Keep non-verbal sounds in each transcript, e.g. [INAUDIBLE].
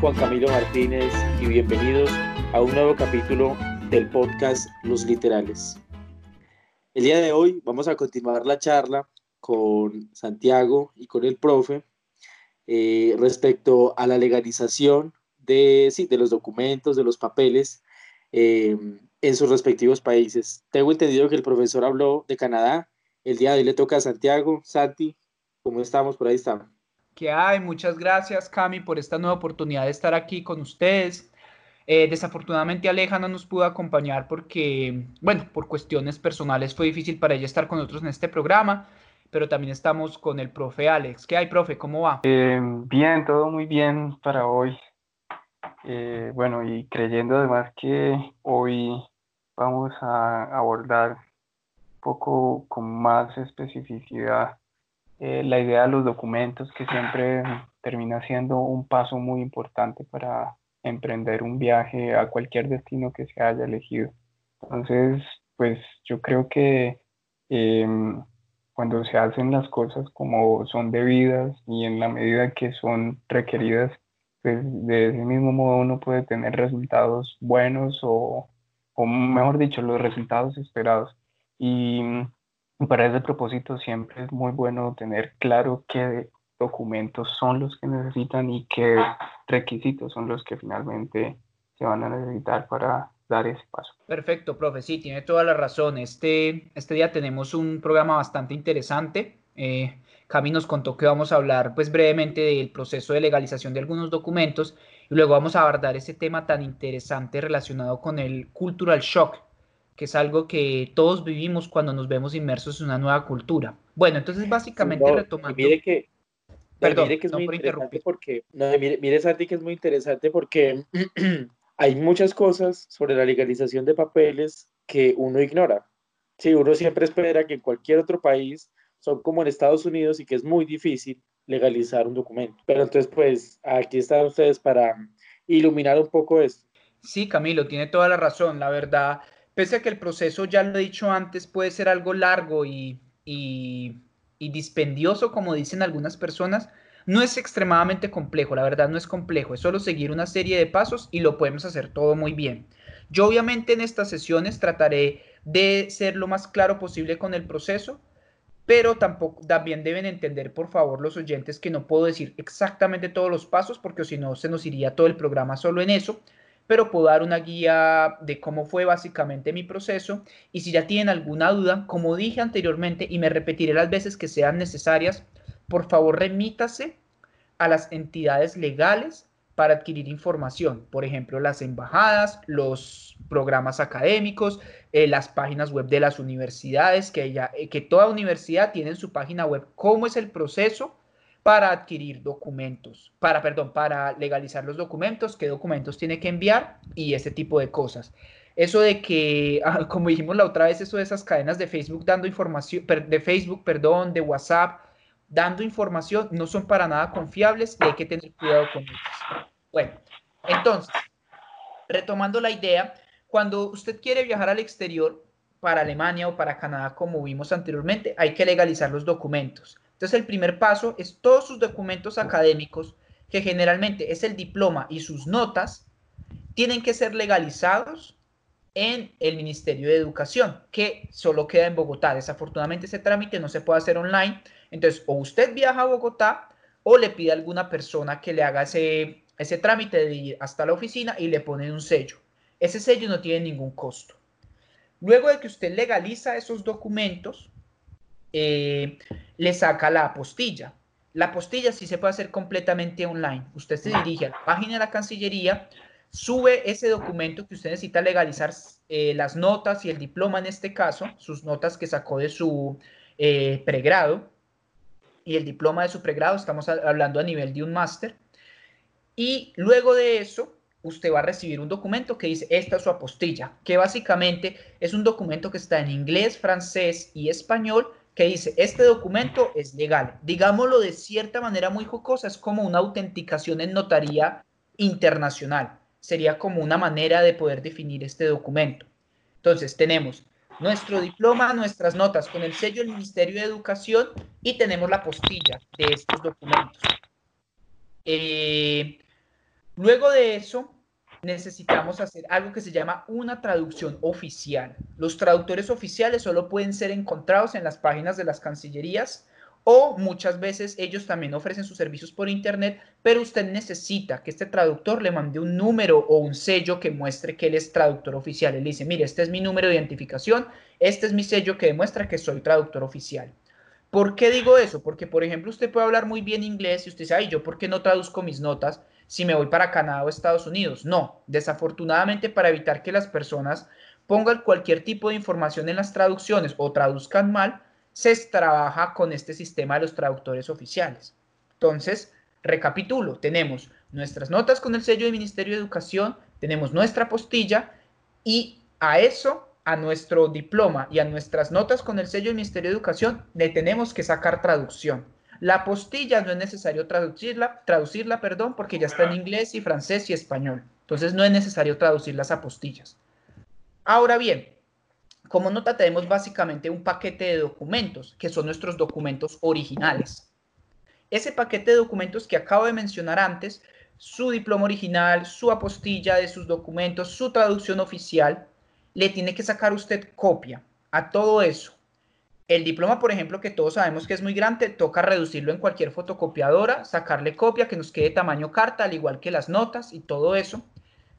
Juan Camilo Martínez y bienvenidos a un nuevo capítulo del podcast Los Literales. El día de hoy vamos a continuar la charla con Santiago y con el profe eh, respecto a la legalización de, sí, de los documentos, de los papeles eh, en sus respectivos países. Tengo entendido que el profesor habló de Canadá. El día de hoy le toca a Santiago. Santi, ¿cómo estamos? Por ahí estamos. ¿Qué hay? Muchas gracias, Cami, por esta nueva oportunidad de estar aquí con ustedes. Eh, desafortunadamente Aleja no nos pudo acompañar porque, bueno, por cuestiones personales fue difícil para ella estar con nosotros en este programa, pero también estamos con el profe Alex. ¿Qué hay, profe? ¿Cómo va? Eh, bien, todo muy bien para hoy. Eh, bueno, y creyendo además que hoy vamos a abordar un poco con más especificidad eh, la idea de los documentos, que siempre termina siendo un paso muy importante para emprender un viaje a cualquier destino que se haya elegido. Entonces, pues yo creo que em, cuando se hacen las cosas como son debidas y en la medida que son requeridas, pues de ese mismo modo uno puede tener resultados buenos o, o mejor dicho, los resultados esperados. Y para ese propósito siempre es muy bueno tener claro qué documentos son los que necesitan y qué requisitos son los que finalmente se van a necesitar para dar ese paso. Perfecto, profe, sí, tiene toda la razón. Este, este día tenemos un programa bastante interesante. Eh, Cami nos contó que vamos a hablar pues brevemente del proceso de legalización de algunos documentos y luego vamos a abordar ese tema tan interesante relacionado con el cultural shock que es algo que todos vivimos cuando nos vemos inmersos en una nueva cultura. Bueno, entonces básicamente retomando... Mire que, Perdón, mire que es muy interesante porque, no, mire, mire Santi que es muy interesante porque [CLEARS THROAT] hay muchas cosas sobre la legalización de papeles que uno ignora. Sí, uno siempre espera que en cualquier otro país son como en Estados Unidos y que es muy difícil legalizar un documento. Pero entonces, pues, aquí están ustedes para iluminar un poco esto. Sí, Camilo, tiene toda la razón. La verdad, Pese a que el proceso, ya lo he dicho antes, puede ser algo largo y, dispendioso, como dicen algunas personas, no es extremadamente complejo, la verdad no es complejo, es solo seguir una serie de pasos y lo podemos hacer todo muy bien. Yo obviamente en estas sesiones trataré de ser lo más claro posible con el proceso, pero tampoco también deben entender por favor los oyentes que no puedo decir exactamente todos los pasos porque si no se nos iría todo el programa solo en eso, pero puedo dar una guía de cómo fue básicamente mi proceso. Y si ya tienen alguna duda, como dije anteriormente y me repetiré las veces que sean necesarias, por favor remítase a las entidades legales para adquirir información, por ejemplo, las embajadas, los programas académicos, eh, las páginas web de las universidades, que, ya, eh, que toda universidad tiene en su página web cómo es el proceso para adquirir documentos, para, perdón, para legalizar los documentos, qué documentos tiene que enviar y ese tipo de cosas. Eso de que, [LAUGHS] ah, como dijimos la otra vez, eso de esas cadenas de Facebook dando información, de Facebook, perdón, de WhatsApp, dando información, no son para nada confiables y hay que tener cuidado con ellos. Bueno, entonces, retomando la idea, cuando usted quiere viajar al exterior, para Alemania o para Canadá, como vimos anteriormente, hay que legalizar los documentos. Entonces el primer paso es todos sus documentos académicos, que generalmente es el diploma y sus notas, tienen que ser legalizados en el Ministerio de Educación, que solo queda en Bogotá. Desafortunadamente ese trámite no se puede hacer online. Entonces, o usted viaja a Bogotá o le pide a alguna persona que le haga ese, ese trámite de ir hasta la oficina y le ponen un sello. Ese sello no tiene ningún costo. Luego de que usted legaliza esos documentos, eh, le saca la apostilla. La apostilla sí se puede hacer completamente online. Usted se dirige a la página de la Cancillería, sube ese documento que usted necesita legalizar, eh, las notas y el diploma en este caso, sus notas que sacó de su eh, pregrado y el diploma de su pregrado, estamos hablando a nivel de un máster. Y luego de eso, usted va a recibir un documento que dice, esta es su apostilla, que básicamente es un documento que está en inglés, francés y español que dice, este documento es legal. Digámoslo de cierta manera muy jocosa, es como una autenticación en notaría internacional. Sería como una manera de poder definir este documento. Entonces, tenemos nuestro diploma, nuestras notas con el sello del Ministerio de Educación y tenemos la postilla de estos documentos. Eh, Luego de eso, necesitamos hacer algo que se llama una traducción oficial. Los traductores oficiales solo pueden ser encontrados en las páginas de las cancillerías o muchas veces ellos también ofrecen sus servicios por internet, pero usted necesita que este traductor le mande un número o un sello que muestre que él es traductor oficial. Él dice, mire, este es mi número de identificación, este es mi sello que demuestra que soy traductor oficial. ¿Por qué digo eso? Porque, por ejemplo, usted puede hablar muy bien inglés y usted dice, ay, ¿yo por qué no traduzco mis notas si me voy para Canadá o Estados Unidos? No, desafortunadamente para evitar que las personas pongan cualquier tipo de información en las traducciones o traduzcan mal, se trabaja con este sistema de los traductores oficiales. Entonces, recapitulo, tenemos nuestras notas con el sello del Ministerio de Educación, tenemos nuestra postilla y a eso, a nuestro diploma y a nuestras notas con el sello del Ministerio de Educación, le tenemos que sacar traducción. La postilla no es necesario traducirla, traducirla, perdón, porque ya está en inglés y francés y español. Entonces no es necesario traducir las apostillas. Ahora bien, como nota tenemos básicamente un paquete de documentos, que son nuestros documentos originales. Ese paquete de documentos que acabo de mencionar antes, su diploma original, su apostilla de sus documentos, su traducción oficial, le tiene que sacar usted copia a todo eso. El diploma, por ejemplo, que todos sabemos que es muy grande, toca reducirlo en cualquier fotocopiadora, sacarle copia que nos quede tamaño carta, al igual que las notas y todo eso.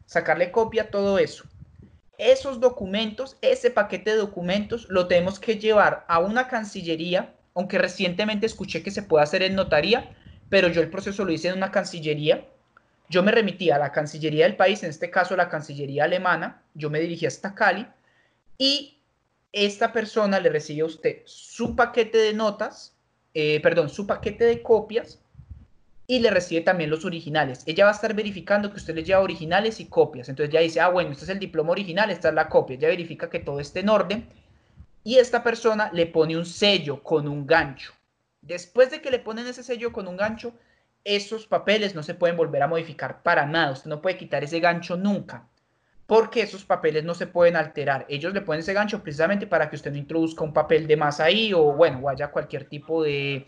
Sacarle copia, todo eso esos documentos, ese paquete de documentos, lo tenemos que llevar a una cancillería, aunque recientemente escuché que se puede hacer en notaría, pero yo el proceso lo hice en una cancillería. Yo me remití a la cancillería del país, en este caso la cancillería alemana, yo me dirigí hasta Cali y esta persona le recibe a usted su paquete de notas, eh, perdón, su paquete de copias y le recibe también los originales. Ella va a estar verificando que usted le lleva originales y copias. Entonces ya dice, ah, bueno, este es el diploma original, esta es la copia. Ella verifica que todo esté en orden y esta persona le pone un sello con un gancho. Después de que le ponen ese sello con un gancho, esos papeles no se pueden volver a modificar para nada. Usted no puede quitar ese gancho nunca, porque esos papeles no se pueden alterar. Ellos le ponen ese gancho precisamente para que usted no introduzca un papel de más ahí o, bueno, o haya cualquier tipo de,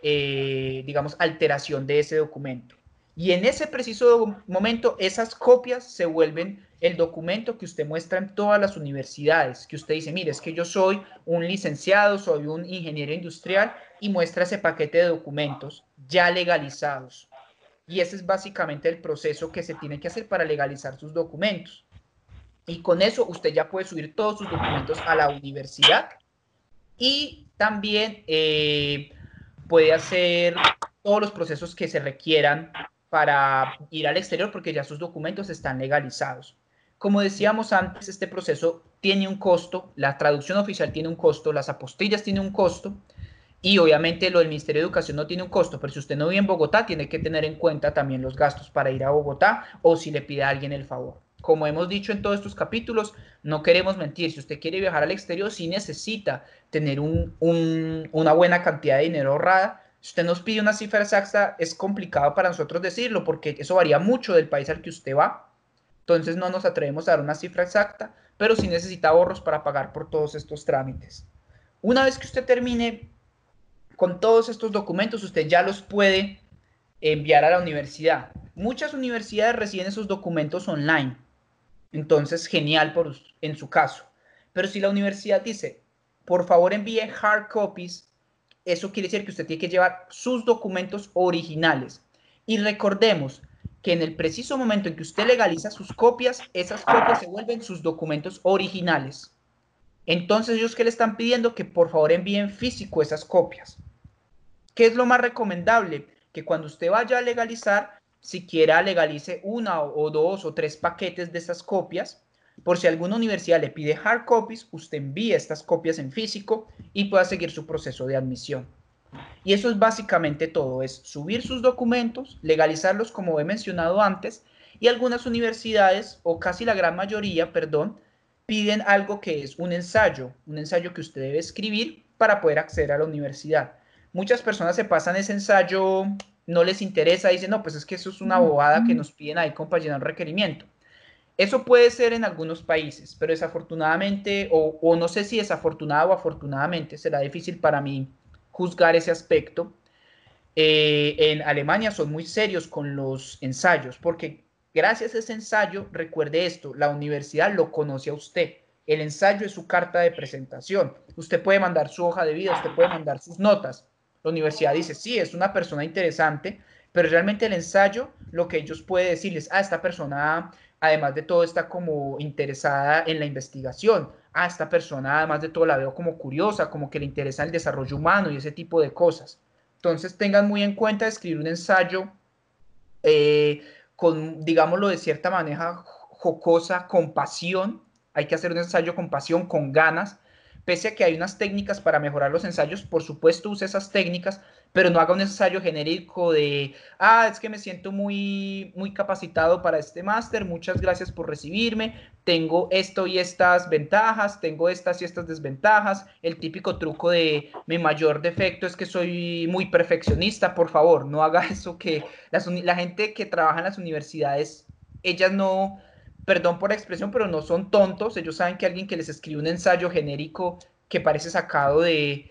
eh, digamos, alteración de ese documento. Y en ese preciso momento, esas copias se vuelven el documento que usted muestra en todas las universidades, que usted dice, mire, es que yo soy un licenciado, soy un ingeniero industrial, y muestra ese paquete de documentos ya legalizados. Y ese es básicamente el proceso que se tiene que hacer para legalizar sus documentos. Y con eso usted ya puede subir todos sus documentos a la universidad y también eh, puede hacer todos los procesos que se requieran para ir al exterior porque ya sus documentos están legalizados. Como decíamos antes, este proceso tiene un costo, la traducción oficial tiene un costo, las apostillas tienen un costo y obviamente lo del Ministerio de Educación no tiene un costo, pero si usted no vive en Bogotá, tiene que tener en cuenta también los gastos para ir a Bogotá o si le pide a alguien el favor. Como hemos dicho en todos estos capítulos, no queremos mentir. Si usted quiere viajar al exterior, sí necesita tener una buena cantidad de dinero ahorrada. Si usted nos pide una cifra exacta, es complicado para nosotros decirlo porque eso varía mucho del país al que usted va. Entonces no nos atrevemos a dar una cifra exacta, pero sí necesita ahorros para pagar por todos estos trámites. Una vez que usted termine con todos estos documentos, usted ya los puede enviar a la universidad. Muchas universidades reciben esos documentos online. Entonces, genial por, en su caso. Pero si la universidad dice, por favor envíe hard copies, eso quiere decir que usted tiene que llevar sus documentos originales. Y recordemos que en el preciso momento en que usted legaliza sus copias, esas copias se vuelven sus documentos originales. Entonces ellos que le están pidiendo que por favor envíen físico esas copias. ¿Qué es lo más recomendable? Que cuando usted vaya a legalizar, siquiera legalice una o dos o tres paquetes de esas copias por si alguna universidad le pide hard copies, usted envíe estas copias en físico y pueda seguir su proceso de admisión. Y eso es básicamente todo, es subir sus documentos, legalizarlos como he mencionado antes, y algunas universidades, o casi la gran mayoría, perdón, piden algo que es un ensayo, un ensayo que usted debe escribir para poder acceder a la universidad. Muchas personas se pasan ese ensayo, no les interesa, dicen, no, pues es que eso es una bobada que nos piden ahí llenar un requerimiento. Eso puede ser en algunos países, pero desafortunadamente, o, no sé si desafortunado o afortunadamente, será difícil para mí juzgar ese aspecto. eh, en Alemania son muy serios con los ensayos, porque gracias a ese ensayo, recuerde esto, la universidad lo conoce a usted. El ensayo es su carta de presentación. Usted puede mandar su hoja de vida, usted puede mandar sus notas. La universidad dice, sí, es una persona interesante, pero realmente el ensayo, lo que ellos pueden decirles, ah, esta persona, además de todo, está como interesada en la investigación. Ah, esta persona, además de todo, la veo como curiosa, como que le interesa el desarrollo humano y ese tipo de cosas. Entonces, tengan muy en cuenta escribir un ensayo eh, con, digámoslo de cierta manera, jocosa, con pasión. Hay que hacer un ensayo con pasión, con ganas, Pese a que hay unas técnicas para mejorar los ensayos, por supuesto use esas técnicas, pero no haga un ensayo genérico de, ah, es que me siento muy, muy capacitado para este máster, muchas gracias por recibirme, tengo esto y estas ventajas, tengo estas y estas desventajas, el típico truco de mi mayor defecto es que soy muy perfeccionista, por favor, no haga [LAUGHS] eso que la gente que trabaja en las universidades, ellas no perdón por la expresión, pero no son tontos. Ellos saben que alguien que les escribe un ensayo genérico que parece sacado de,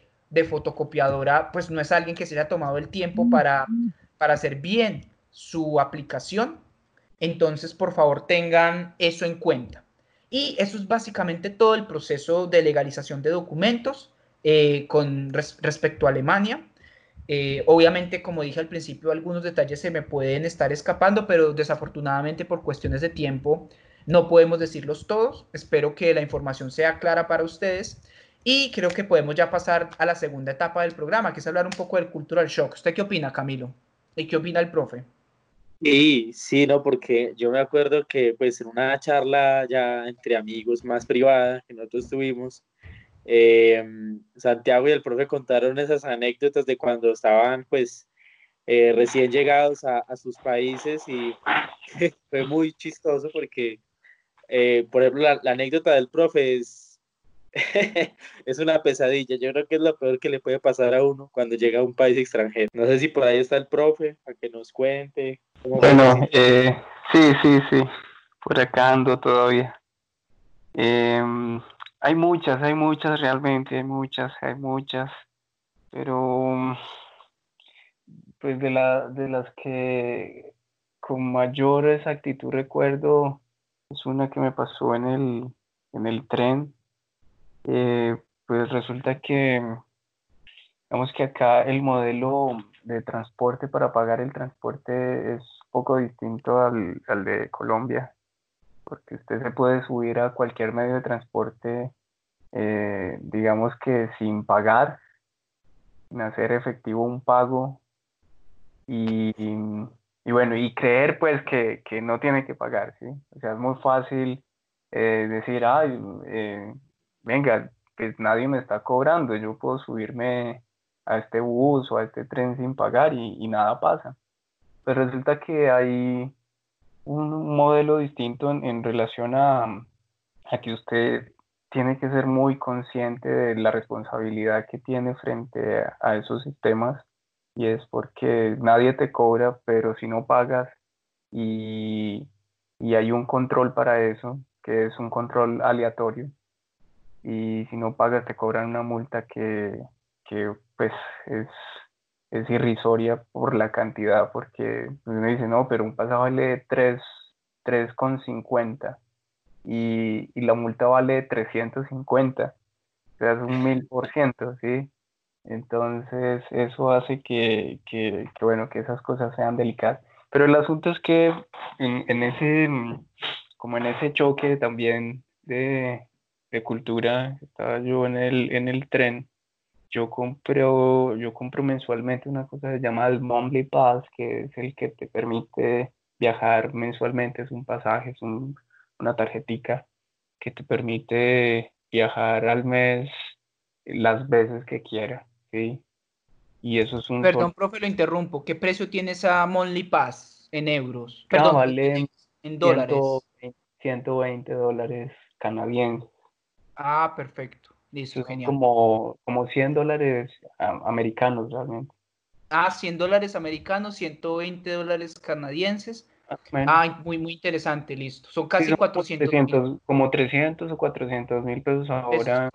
fotocopiadora, pues no es alguien que se haya tomado el tiempo para, para hacer bien su aplicación. Entonces, por favor, tengan eso en cuenta. Y eso es básicamente todo el proceso de legalización de documentos eh, con respecto a Alemania. Eh, obviamente, como dije al principio, algunos detalles se me pueden estar escapando, pero desafortunadamente por cuestiones de tiempo no podemos decirlos todos. Espero que la información sea clara para ustedes y creo que podemos ya pasar a la segunda etapa del programa, que es hablar un poco del cultural shock. ¿Usted qué opina, Camilo? ¿Y qué opina el profe? Sí, sí, no, porque yo me acuerdo que pues en una charla ya entre amigos más privada que nosotros tuvimos, eh, Santiago y el profe contaron esas anécdotas de cuando estaban pues eh, recién llegados a, sus países y [LAUGHS] fue muy chistoso porque, eh, por ejemplo, la, anécdota del profe es, [LAUGHS] es una pesadilla. Yo creo que es lo peor que le puede pasar a uno cuando llega a un país extranjero. No sé si por ahí está el profe, para que nos cuente. bueno, sí, sí, sí, por acá ando todavía. Hay muchas, hay muchas realmente, hay muchas, hay muchas, pero pues de, la, de las que con mayor exactitud recuerdo es una que me pasó en el, en el tren. Eh, pues resulta que, digamos que acá el modelo de transporte para pagar el transporte es poco distinto al, al de Colombia porque usted se puede subir a cualquier medio de transporte, eh, digamos que sin pagar, sin hacer efectivo un pago y, bueno, y creer pues que, no tiene que pagar, ¿sí? O sea, es muy fácil eh, decir, ay, eh, venga, pues nadie me está cobrando, yo puedo subirme a este bus o a este tren sin pagar y, y nada pasa. Pero resulta que hay un modelo distinto en, relación a, a, que usted tiene que ser muy consciente de la responsabilidad que tiene frente a, esos sistemas y es porque nadie te cobra, pero si no pagas y, y hay un control para eso, que es un control aleatorio, y si no pagas te cobran una multa que, que pues es es irrisoria por la cantidad, porque uno dice, no, pero un pasaje vale 3,50 y, y la multa vale 350, o sea, es un [LAUGHS] mil por ciento, ¿sí? Entonces, eso hace que, que, bueno, que esas cosas sean delicadas. Pero el asunto es que en, en ese, como en ese choque también de, de cultura, estaba yo en el, en el tren yo compro, yo compro mensualmente una cosa llamada el Monthly Pass, que es el que te permite viajar mensualmente, es un pasaje, es una tarjetica que te permite viajar al mes las veces que quiera, ¿sí? Y eso es un... Perdón, profe, lo interrumpo. ¿Qué precio tiene esa Monthly Pass en euros? Ah, Perdón, vale en, dólares. 120 dólares canadienses. Ah, perfecto. Listo, genial. Como, como 100 dólares americanos realmente. Ah, 100 dólares americanos, 120 dólares canadienses. Ah, muy, muy interesante, listo. Son casi 400 Como 300 o 400 mil pesos ahora.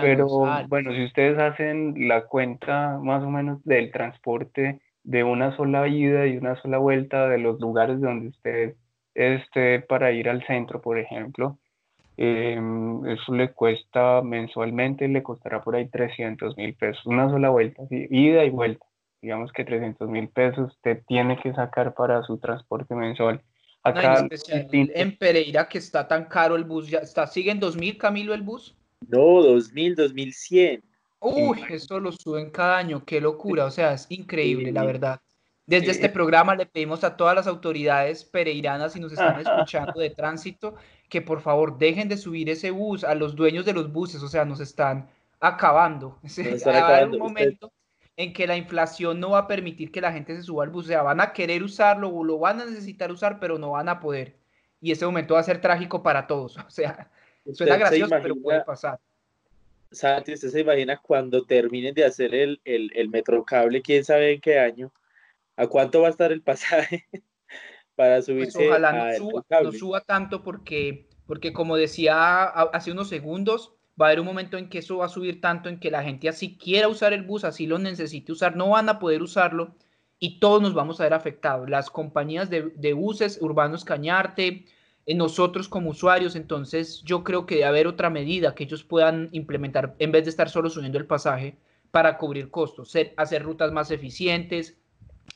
Pero ah, bueno, si ustedes hacen la cuenta más o menos del transporte de una sola ida y una sola vuelta de los lugares donde usted esté para ir al centro, por ejemplo. Em, eso le cuesta mensualmente, le costará por ahí 300 mil pesos, una sola vuelta, ida y vuelta. Digamos que 300 mil pesos usted tiene que sacar para su transporte mensual. Acá, en, Pereira, que está tan caro el bus, ya está, ¿sigue en 2000, Camilo, el bus? No, 2000, 2100. Uy, eso lo suben cada año, qué locura, o sea, es increíble, la verdad. Desde este programa le pedimos a todas las autoridades pereiranas, si nos están [LAUGHS] escuchando de tránsito, que por favor dejen de subir ese bus a los dueños de los buses, o sea, nos están acabando. [LAUGHS] va a haber un momento en que la inflación no va a permitir que la gente se suba al bus, o sea, van a querer usarlo o lo van a necesitar usar, pero no van a poder. Y ese momento va a ser trágico para todos, [LAUGHS] o sea, suena gracioso, pero puede pasar. Santi, ¿usted se imagina cuando terminen de hacer el, el, el metrocable, quién sabe en qué año? ¿A cuánto va a estar el pasaje [LAUGHS] para pues subirse? ojalá no suba, tanto porque, porque, como decía hace unos segundos, va a haber un momento en que eso va a subir tanto en que la gente así quiera usar el bus, así lo necesite usar, no van a poder usarlo y todos nos vamos a ver afectados. Las compañías de, de buses urbanos Cañarte, nosotros como usuarios, entonces yo creo que debe haber otra medida que ellos puedan implementar en vez de estar solo subiendo el pasaje para cubrir costos, hacer rutas más eficientes,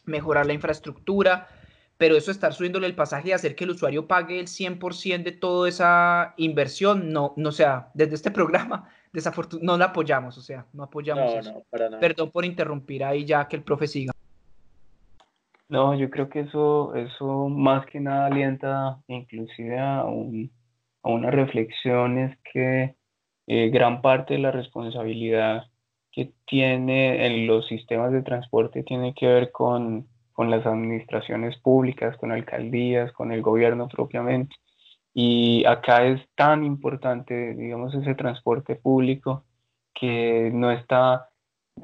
mejorar la infraestructura, pero eso estar subiéndole el pasaje y hacer que el usuario pague el 100% de toda esa inversión, no, no sea, desde este [LAUGHS] programa, desafortunadamente, no la apoyamos, o sea, no apoyamos eso. Perdón por interrumpir ahí ya que el profe siga. No, yo creo que eso, eso más que nada alienta inclusive a, un, a una reflexión, es que eh, gran parte de la responsabilidad que tiene en los sistemas de transporte tiene que ver con, con las administraciones públicas, con alcaldías, con el gobierno propiamente. Y acá es tan importante, digamos, ese transporte público que no está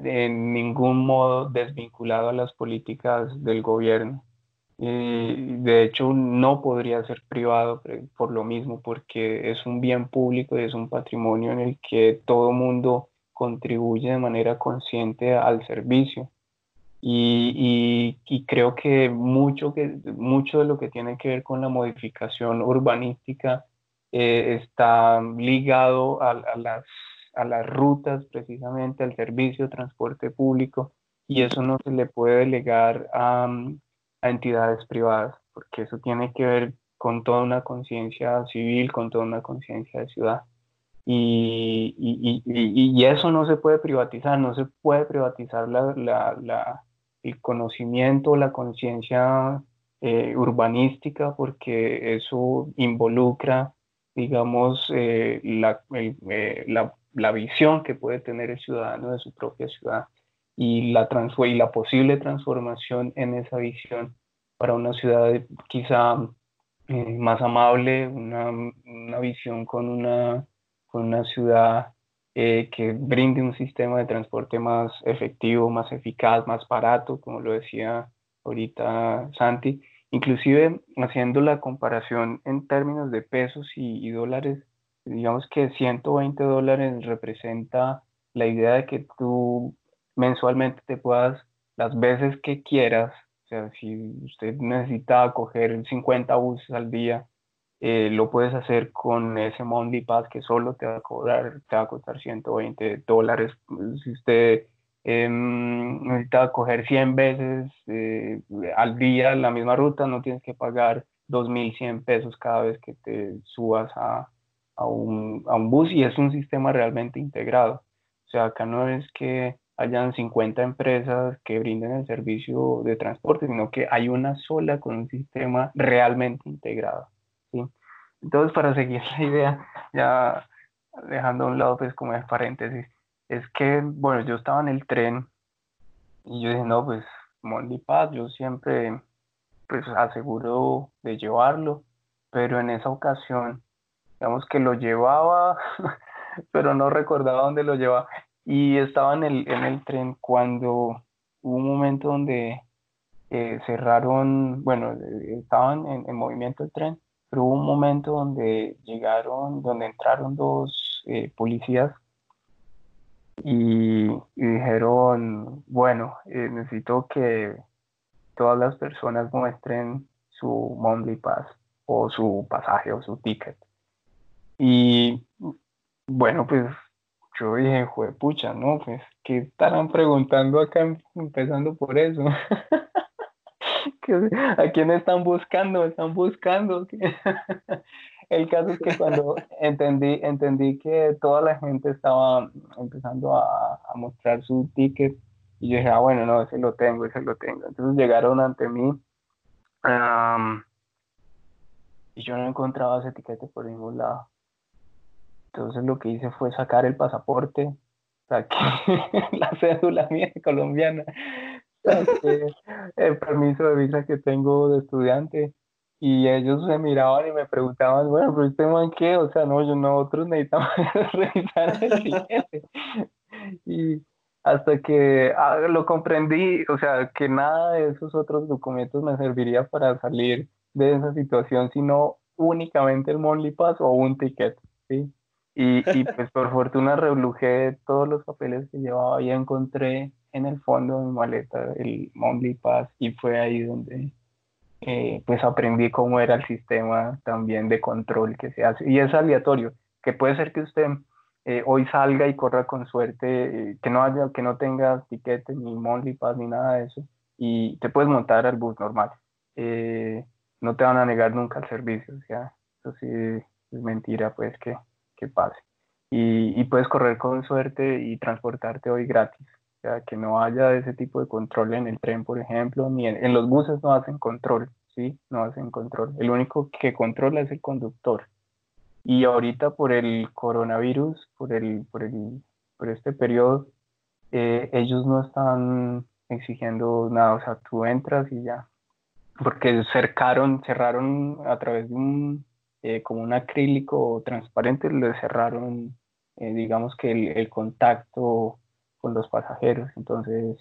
en ningún modo desvinculado a las políticas del gobierno. Y de hecho, no podría ser privado por lo mismo, porque es un bien público y es un patrimonio en el que todo mundo contribuye de manera consciente al servicio. Y, y, creo que mucho, que mucho de lo que tiene que ver con la modificación urbanística eh, está ligado a, a las a las rutas, precisamente al servicio de transporte público, y eso no se le puede delegar a, a entidades privadas, porque eso tiene que ver con toda una conciencia civil, con toda una conciencia de ciudad. Y, y, y, y, eso no se puede privatizar, no se puede privatizar la, la, la, el conocimiento, la conciencia eh, urbanística, porque eso involucra, digamos, eh, la, eh, la, la visión que puede tener el ciudadano de su propia ciudad y la, y la posible transformación en esa visión para una ciudad quizá eh, más amable, una, una, visión con una, con una ciudad eh, que brinde un sistema de transporte más efectivo, más eficaz, más barato, como lo decía ahorita Santi. Inclusive haciendo la comparación en términos de pesos y dólares, digamos que 120 dólares representa la idea de que tú mensualmente te puedas, las veces que quieras, o sea, si usted necesita coger 50 buses al día, eh, lo puedes hacer con ese Monthly Pass que solo te va a cobrar, te va a costar 120 dólares. Si usted eh, necesita coger 100 veces eh, al día la misma ruta, no tienes que pagar 2.100 pesos cada vez que te subas a, a un, a un bus y es un sistema realmente integrado. O sea, acá no es que hayan 50 empresas que brinden el servicio de transporte, sino que hay una sola con un sistema realmente integrado. Entonces, para seguir la idea, ya dejando a un lado, pues como es paréntesis, es que, bueno, yo estaba en el tren y yo dije, no, pues Monday Pass, yo siempre pues aseguro de llevarlo, pero en esa ocasión digamos que lo llevaba, [LAUGHS] pero no recordaba dónde lo llevaba. Y estaba en el, en el tren cuando hubo un momento donde eh, cerraron, bueno, estaban en, en, movimiento el tren, pero hubo un momento donde llegaron, donde entraron dos eh, policías y, dijeron, bueno, eh, necesito que todas las personas muestren su Monthly Pass o su pasaje o su ticket. Y bueno, pues yo dije, pucha, ¿no? Pues, ¿qué estarán preguntando acá empezando por eso? [LAUGHS] ¿A quién están buscando? Están buscando. [LAUGHS] El caso es que cuando entendí, entendí que toda la gente estaba empezando a, mostrar su ticket, y yo dije, ah, bueno, no, ese lo tengo, ese lo tengo. Entonces llegaron ante mí y yo no encontraba ese ticket por ningún lado. Entonces lo que hice fue sacar el pasaporte, saqué [LAUGHS] la cédula mía colombiana, el permiso de visa que tengo de estudiante y ellos se miraban y me preguntaban, bueno, pero usted man qué, o sea, no, yo nosotros necesitamos [LAUGHS] revisar el siguiente. y hasta que ah, lo comprendí, o sea, que nada de esos otros documentos me serviría para salir de esa situación, sino únicamente el Monthly Pass o un ticket, ¿sí? Y, y pues por fortuna reblujé todos los papeles que llevaba y encontré en el fondo de mi maleta el Monthly Pass y fue ahí donde eh, pues aprendí cómo era el sistema también de control que se hace. Y es aleatorio, que puede ser que usted eh, hoy salga y corra con suerte, eh, que no haya, que no tenga tiquete ni Monthly Pass ni nada de eso, y te puedes montar al bus normal. no te van a negar nunca el servicio, o sea, eso sí es mentira pues que, que pase. Y puedes correr con suerte y transportarte hoy gratis. Sea, que no haya ese tipo de control en el tren, por ejemplo, ni en, los buses no hacen control, ¿sí? No hacen control. El único que controla es el conductor. Y ahorita por el coronavirus, por, el, por, el, por este periodo, eh, ellos no están exigiendo nada, o sea, tú entras y ya. Porque cercaron, cerraron a través de un, eh, como un acrílico transparente, le cerraron, eh, digamos que el, el contacto con los pasajeros. Entonces,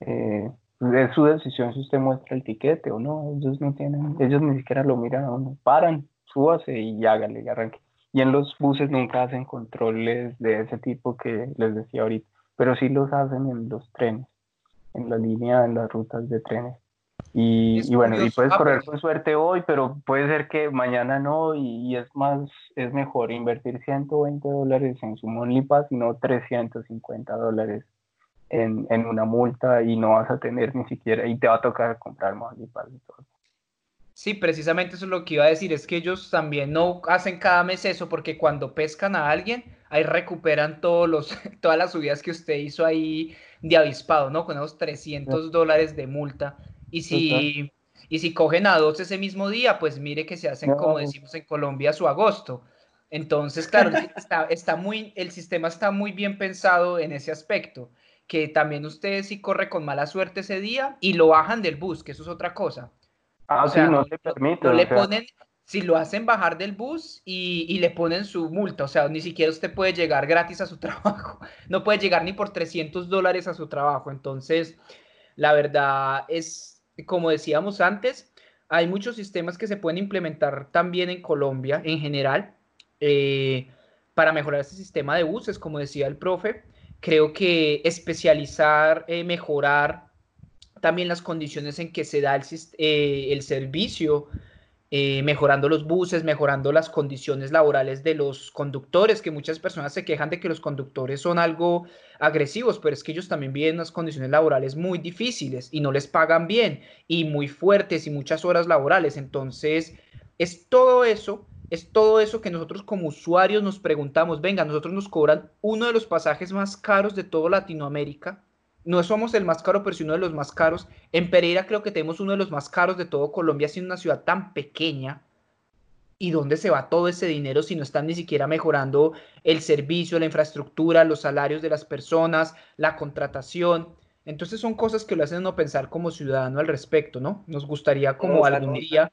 eh, es su decisión si usted muestra el tiquete o no. Ellos no tienen, ellos ni siquiera lo miran a uno. Paran, súbase y hágale y arranque. Y en los buses nunca hacen controles de ese tipo que les decía ahorita, pero sí los hacen en los trenes, en la línea, en las rutas de trenes. Y, bueno, y puedes correr con suerte hoy, pero puede ser que mañana no, y, es más, es mejor invertir 120 dólares en su Money Pass y no 350 dólares en, en, una multa y no vas a tener ni siquiera, y te va a tocar comprar Pass y todo. Sí, precisamente eso es lo que iba a decir, es que ellos también no hacen cada mes eso, porque cuando pescan a alguien, ahí recuperan todos los, [LAUGHS] todas las subidas que usted hizo ahí de avispado, ¿no? Con esos 300 dólares de multa. Y si, y si cogen a dos ese mismo día, pues mire que se hacen, como decimos en Colombia, su agosto. Entonces, claro, [LAUGHS] está, está, muy, el sistema está muy bien pensado en ese aspecto, que también usted si corre con mala suerte ese día y lo bajan del bus, que eso es otra cosa. Ah, o sea, sí, no se permite. le ponen, si lo hacen bajar del bus y, y, le ponen su multa, o sea, ni siquiera usted puede llegar gratis a su [LAUGHS] trabajo, no puede llegar ni por 300 dólares a su trabajo. Entonces, la verdad es, como decíamos antes, hay muchos sistemas que se pueden implementar también en Colombia en general eh, para mejorar este sistema de buses, como decía el profe. Creo que especializar, eh, mejorar también las condiciones en que se da el, eh, el servicio eh, mejorando los buses, mejorando las condiciones laborales de los conductores, que muchas personas se quejan de que los conductores son algo agresivos, pero es que ellos también viven unas condiciones laborales muy difíciles y no les pagan bien y muy fuertes y muchas horas laborales. Entonces, es todo eso, es todo eso que nosotros como usuarios nos preguntamos, venga, nosotros nos cobran uno de los pasajes más caros de toda Latinoamérica no somos el más caro, pero sí uno de los más caros. En Pereira creo que tenemos uno de los más caros de todo Colombia, siendo una ciudad tan pequeña. ¿Y dónde se va todo ese dinero si no están ni siquiera mejorando el servicio, la infraestructura, los salarios de las personas, la contratación? Entonces son cosas que lo hacen uno pensar como ciudadano al respecto, ¿no? Nos gustaría como algún día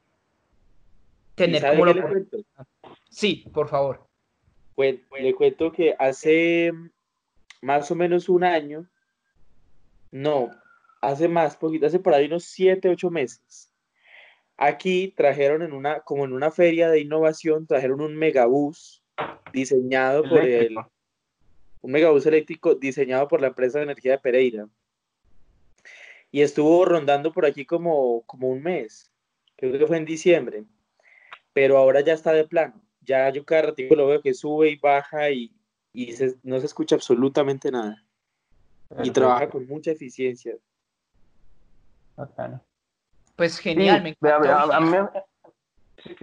tener como lo... Sí, por favor. Pues le cuento que hace más o menos un año no, hace más, poquito, hace por ahí unos 7, 8 meses. Aquí trajeron en una, como en una feria de innovación, trajeron un megabús diseñado por el, un megabús eléctrico diseñado por la empresa de energía de Pereira. y estuvo rondando por aquí como, como un mes, creo que fue en diciembre, pero ahora ya está de plano, ya yo cada ratito lo veo que sube y baja y, no se escucha absolutamente nada. Y trabaja con mucha eficiencia. Pues genial, me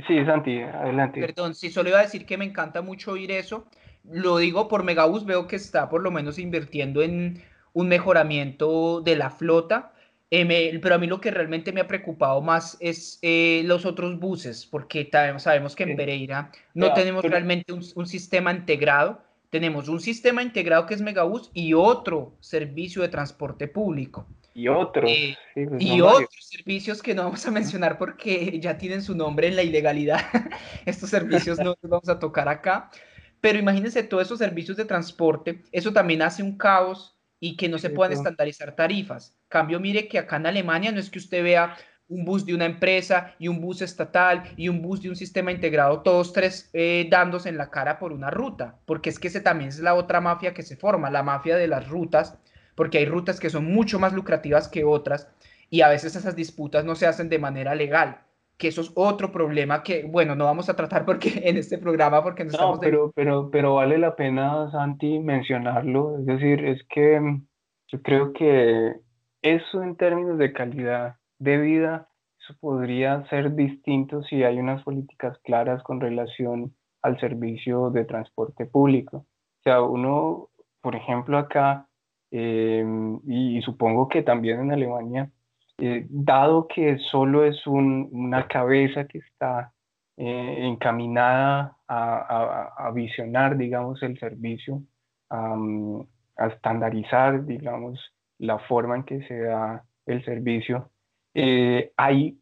Sí, Santi, adelante. Perdón, sí, solo iba a decir que me encanta mucho oír eso. Lo digo por Megabus, veo que está por lo menos invirtiendo en un mejoramiento de la flota. Eh, pero a mí lo que realmente me ha preocupado más es eh, los otros buses, porque sabemos que en Pereira no tenemos realmente un, un, sistema integrado. Tenemos un sistema integrado que es Megabus y otro servicio de transporte público. Y otros. Eh, pues, y otros servicios que no vamos a mencionar porque ya tienen su nombre en la ilegalidad. [LAUGHS] Estos servicios no los vamos a tocar acá. Pero imagínense todos esos servicios de transporte, eso también hace un caos y que no se puedan estandarizar tarifas. Cambio, mire que acá en Alemania no es que usted vea un bus de una empresa y un bus estatal y un bus de un sistema integrado, todos tres eh, dándose en la cara por una ruta, porque es que ese también es la otra mafia que se forma, la mafia de las rutas, porque hay rutas que son mucho más lucrativas que otras y a veces esas disputas no se hacen de manera legal, que eso es otro problema que, bueno, no vamos a tratar porque [LAUGHS] en este programa porque no, estamos pero, pero, pero vale la pena, Santi, mencionarlo, es decir, es que mm, yo creo que eso en términos de calidad de vida, eso podría ser distinto si hay unas políticas claras con relación al servicio de transporte público. O sea, uno, por ejemplo, acá Em, y, supongo que también en Alemania, eh, dado que solo es una cabeza que está eh, encaminada a, visionar, digamos, el servicio, a estandarizar, digamos, la forma en que se da el servicio, eh, hay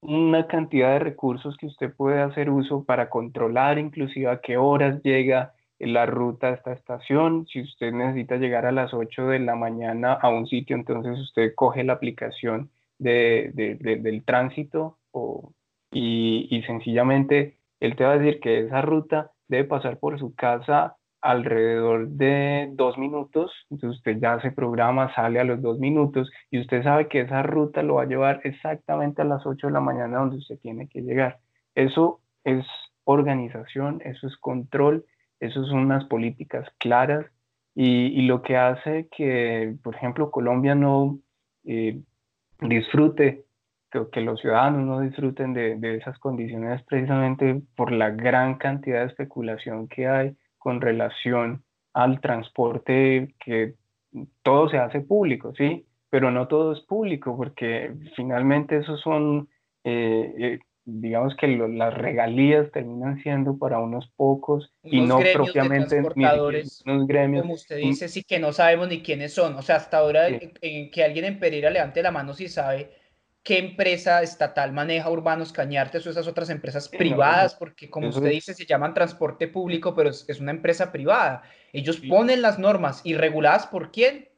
una cantidad de recursos que usted puede hacer uso para controlar inclusive a qué horas llega la ruta a esta estación. Si usted necesita llegar a las 8 de la mañana a un sitio, entonces usted coge la aplicación de, del tránsito y, y, sencillamente él te va a decir que esa ruta debe pasar por su casa alrededor de dos minutos, entonces usted ya se programa, sale a los dos minutos y usted sabe que esa ruta lo va a llevar exactamente a las 8 de la mañana donde usted tiene que llegar. Eso es organización, eso es control eso son unas políticas claras y, lo que hace que, por ejemplo, Colombia no eh, disfrute, que, que, los ciudadanos no disfruten de, de, esas condiciones precisamente por la gran cantidad de especulación que hay con relación al transporte, que todo se hace público, ¿sí? Pero no todo es público, porque finalmente esos son eh, eh, digamos que las regalías terminan siendo para unos pocos y no propiamente unos gremios. Como usted dice, sí que no sabemos ni quiénes son. O sea, hasta ahora en, que alguien en Pereira levante la mano si sabe qué empresa estatal maneja Urbanos Cañartes o esas otras empresas privadas, porque como usted dice, se llaman transporte público, pero es, es una empresa privada. Ellos ponen las normas y reguladas por quién.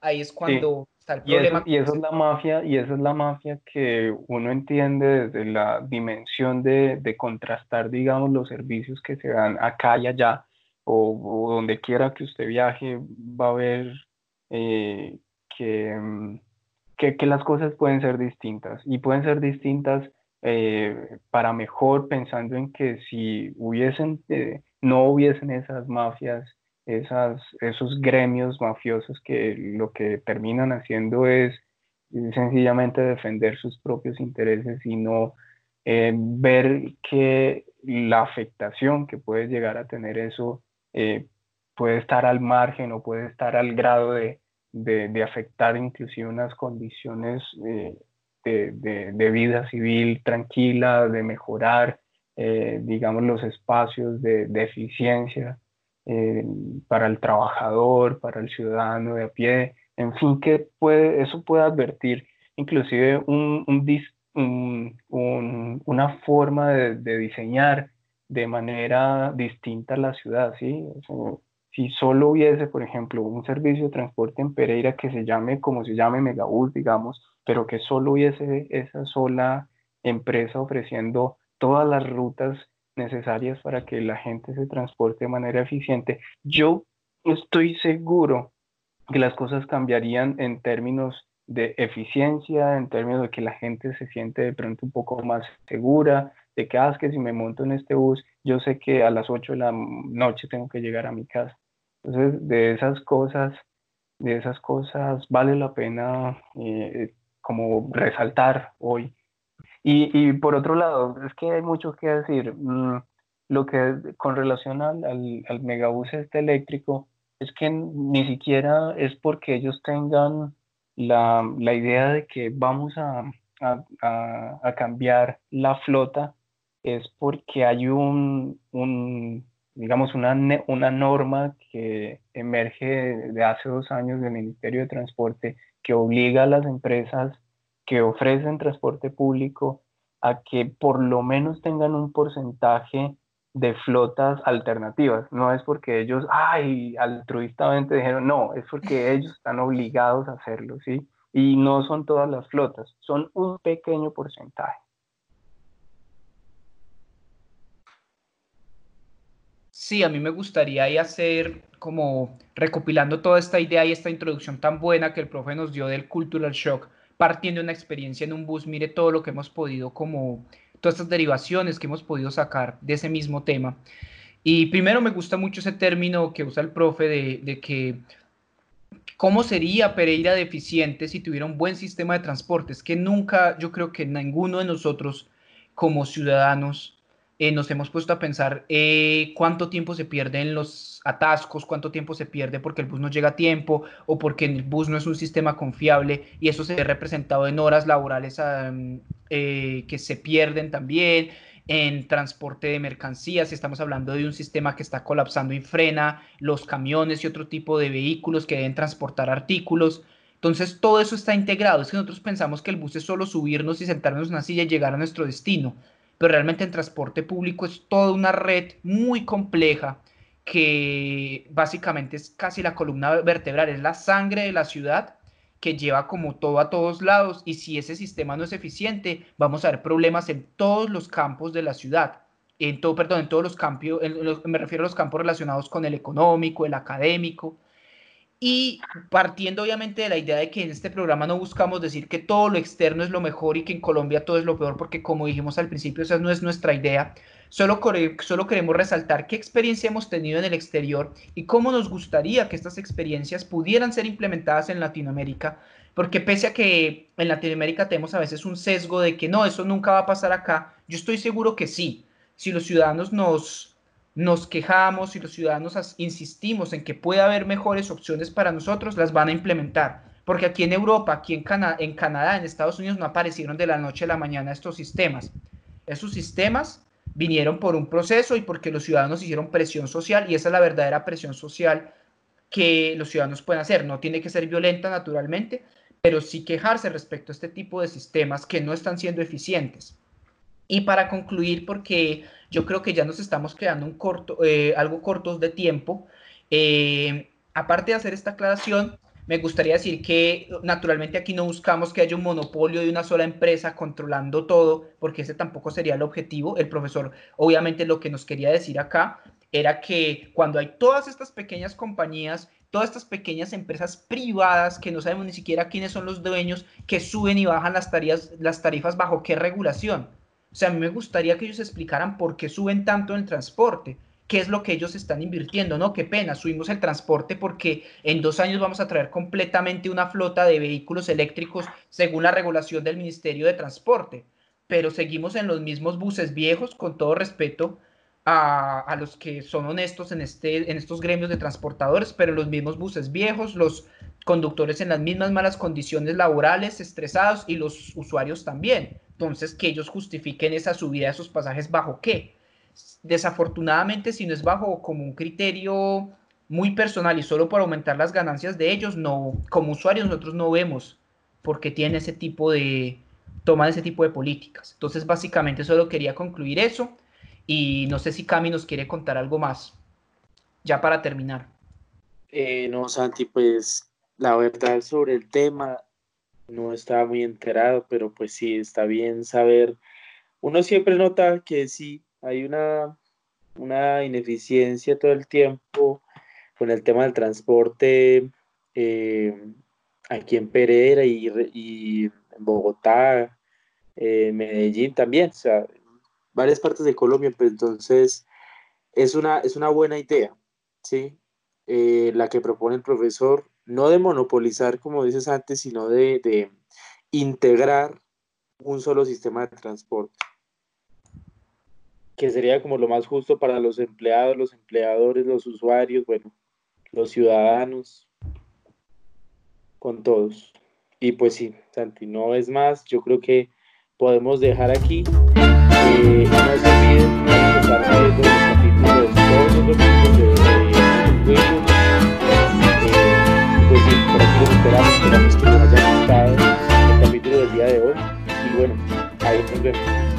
Ahí es cuando y, eso, y eso, es la mafia, y esa es la mafia que uno entiende desde la dimensión de, de contrastar, digamos, los servicios que se dan acá y allá, o, donde quiera que usted viaje, va a ver eh, que, que, las cosas pueden ser distintas, y pueden ser distintas eh, para mejor, pensando en que si hubiesen, eh, no hubiesen esas mafias, esas, esos gremios mafiosos que lo que terminan haciendo es sencillamente defender sus propios intereses y no eh, ver que la afectación que puede llegar a tener eso eh, puede estar al margen o puede estar al grado de, de, afectar inclusive unas condiciones eh, de, de, vida civil tranquila, de mejorar, digamos, los espacios de, eficiencia eh, para el trabajador, para el ciudadano de a pie, en fin, que puede, eso puede advertir inclusive un, un, una forma de, diseñar de manera distinta la ciudad, ¿sí? Si solo hubiese, por ejemplo, un servicio de transporte en Pereira que se llame como se llame Megabus, digamos, pero que solo hubiese esa sola empresa ofreciendo todas las rutas necesarias para que la gente se transporte de manera eficiente, yo estoy seguro que las cosas cambiarían en términos de eficiencia, en términos de que la gente se siente de pronto un poco más segura, de que, ah, que si me monto en este bus, yo sé que a las 8 de la noche tengo que llegar a mi casa. Entonces, de esas cosas, de esas cosas vale la pena eh, como resaltar hoy. Y, y, por otro lado, es que hay mucho que decir. Mm, lo que con relación al, al, al megabús este eléctrico, es que ni siquiera es porque ellos tengan la, la idea de que vamos a, a, a, cambiar la flota, es porque hay un, un digamos, una, una norma que emerge de hace dos años del Ministerio de Transporte que obliga a las empresas que ofrecen transporte público a que por lo menos tengan un porcentaje de flotas alternativas. No es porque ellos, ay, altruistamente dijeron, no, es porque [LAUGHS] ellos están obligados a hacerlo, ¿sí? Y no son todas las flotas, son un pequeño porcentaje. Sí, a mí me gustaría hacer como recopilando toda esta idea y esta introducción tan buena que el profe nos dio del cultural shock, partiendo de una experiencia en un bus, mire todo lo que hemos podido como todas estas derivaciones que hemos podido sacar de ese mismo tema. Y primero me gusta mucho ese término que usa el profe de, de que cómo sería Pereira deficiente si tuviera un buen sistema de transportes, que nunca, yo creo que ninguno de nosotros como ciudadanos eh, nos hemos puesto a pensar eh, cuánto tiempo se pierde en los atascos, cuánto tiempo se pierde porque el bus no llega a tiempo o porque el bus no es un sistema confiable y eso se ve representado en horas laborales eh, que se pierden también, en transporte de mercancías, si estamos hablando de un sistema que está colapsando y frena los camiones y otro tipo de vehículos que deben transportar artículos. Entonces todo eso está integrado. Es que nosotros pensamos que el bus es solo subirnos y sentarnos en una silla y llegar a nuestro destino pero realmente en transporte público es toda una red muy compleja que básicamente es casi la columna vertebral, es la sangre de la ciudad que lleva como todo a todos lados y si ese sistema no es eficiente, vamos a ver problemas en todos los campos de la ciudad. En todo, perdón, en todos los campos, me refiero a los campos relacionados con el económico, el académico, y partiendo obviamente de la idea de que en este programa no buscamos decir que todo lo externo es lo mejor y que en Colombia todo es lo peor, porque como dijimos al principio, esa no es nuestra idea. Solo, solo queremos resaltar qué experiencia hemos tenido en el exterior y cómo nos gustaría que estas experiencias pudieran ser implementadas en Latinoamérica, porque pese a que en Latinoamérica tenemos a veces un sesgo de que no, eso nunca va a pasar acá, yo estoy seguro que sí. Si los ciudadanos nos nos quejamos y los ciudadanos insistimos en que puede haber mejores opciones para nosotros, las van a implementar. Porque aquí en Europa, aquí en, en Canadá, en Estados Unidos, no aparecieron de la noche a la mañana estos sistemas. Esos sistemas vinieron por un proceso y porque los ciudadanos hicieron presión social y esa es la verdadera presión social que los ciudadanos pueden hacer. No tiene que ser violenta naturalmente, pero sí quejarse respecto a este tipo de sistemas que no están siendo eficientes. Y para concluir, porque yo creo que ya nos estamos quedando un corto, eh, algo cortos de tiempo, eh, aparte de hacer esta aclaración, me gustaría decir que naturalmente aquí no buscamos que haya un monopolio de una sola empresa controlando todo, porque ese tampoco sería el objetivo. El profesor obviamente lo que nos quería decir acá era que cuando hay todas estas pequeñas compañías, todas estas pequeñas empresas privadas que no sabemos ni siquiera quiénes son los dueños, que suben y bajan las, las tarifas bajo qué regulación o sea, a mí me gustaría que ellos explicaran por qué suben tanto el transporte, qué es lo que ellos están invirtiendo, ¿no? Qué pena, subimos el transporte porque en dos años vamos a traer completamente una flota de vehículos eléctricos según la regulación del Ministerio de Transporte, pero seguimos en los mismos buses viejos, con todo respeto a, a los que son honestos en, este, en estos gremios de transportadores, pero los mismos buses viejos, los conductores en las mismas malas condiciones laborales, estresados y los usuarios también. Entonces, que ellos justifiquen esa subida de esos pasajes bajo qué. Desafortunadamente, si no es bajo como un criterio muy personal y solo para aumentar las ganancias de ellos, no, como usuarios nosotros no vemos porque tienen ese tipo de, toman ese tipo de políticas. Entonces, básicamente solo quería concluir eso y no sé si Cami nos quiere contar algo más, ya para terminar. Eh, no, Santi, pues la verdad sobre el tema no estaba muy enterado, pero pues sí, está bien saber. Uno siempre nota que sí, hay una, una ineficiencia todo el tiempo con el tema del transporte eh, aquí en Pereira y, y en Bogotá, en Medellín también, o sea, varias partes de Colombia, pero entonces es una, es una buena idea, ¿sí? Eh, la que propone el profesor, no de monopolizar, como dices antes, sino de, de integrar un solo sistema de transporte, que sería como lo más justo para los empleados, los empleadores, los usuarios, bueno, los ciudadanos, con todos. Y pues sí, Santi, no es más, yo creo que podemos dejar aquí. Eh, esperamos, esperamos que les haya gustado el capítulo del día de hoy y bueno, ahí nos vemos.